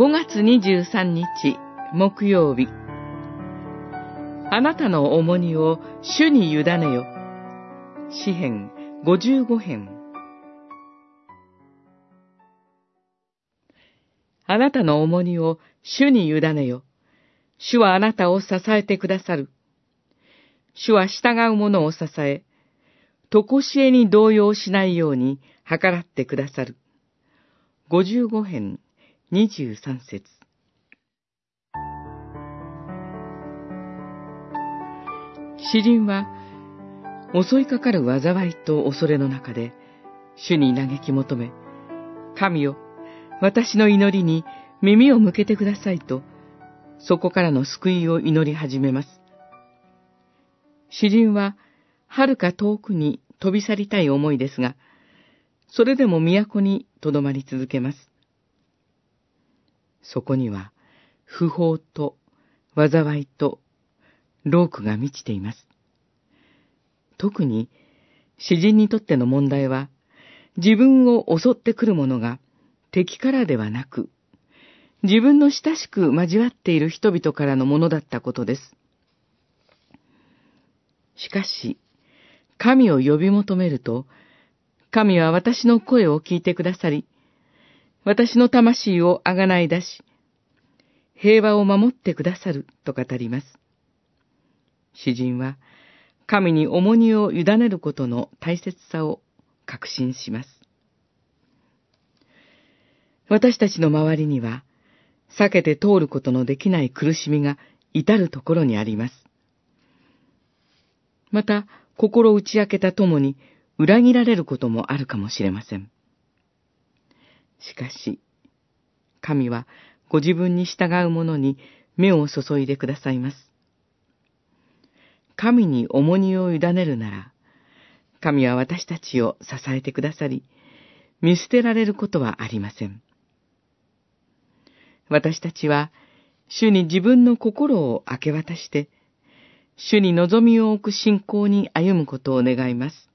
5月23日木曜日あなたの重荷を主に委ねよ。詩編55編あなたの重荷を主に委ねよ。主はあなたを支えてくださる。主は従う者を支え、とこしえに動揺しないように計らってくださる。55編23節詩人は、襲いかかる災いと恐れの中で、主に嘆き求め、神よ、私の祈りに耳を向けてくださいと、そこからの救いを祈り始めます。詩人は、遥か遠くに飛び去りたい思いですが、それでも都に留まり続けます。そこには、不法と災いと労苦が満ちています。特に、詩人にとっての問題は、自分を襲ってくるものが敵からではなく、自分の親しく交わっている人々からのものだったことです。しかし、神を呼び求めると、神は私の声を聞いてくださり、私の魂をあがない出し、平和を守ってくださると語ります。詩人は、神に重荷を委ねることの大切さを確信します。私たちの周りには、避けて通ることのできない苦しみが至るところにあります。また、心打ち明けたともに裏切られることもあるかもしれません。しかし、神はご自分に従う者に目を注いでくださいます。神に重荷を委ねるなら、神は私たちを支えてくださり、見捨てられることはありません。私たちは、主に自分の心を明け渡して、主に望みを置く信仰に歩むことを願います。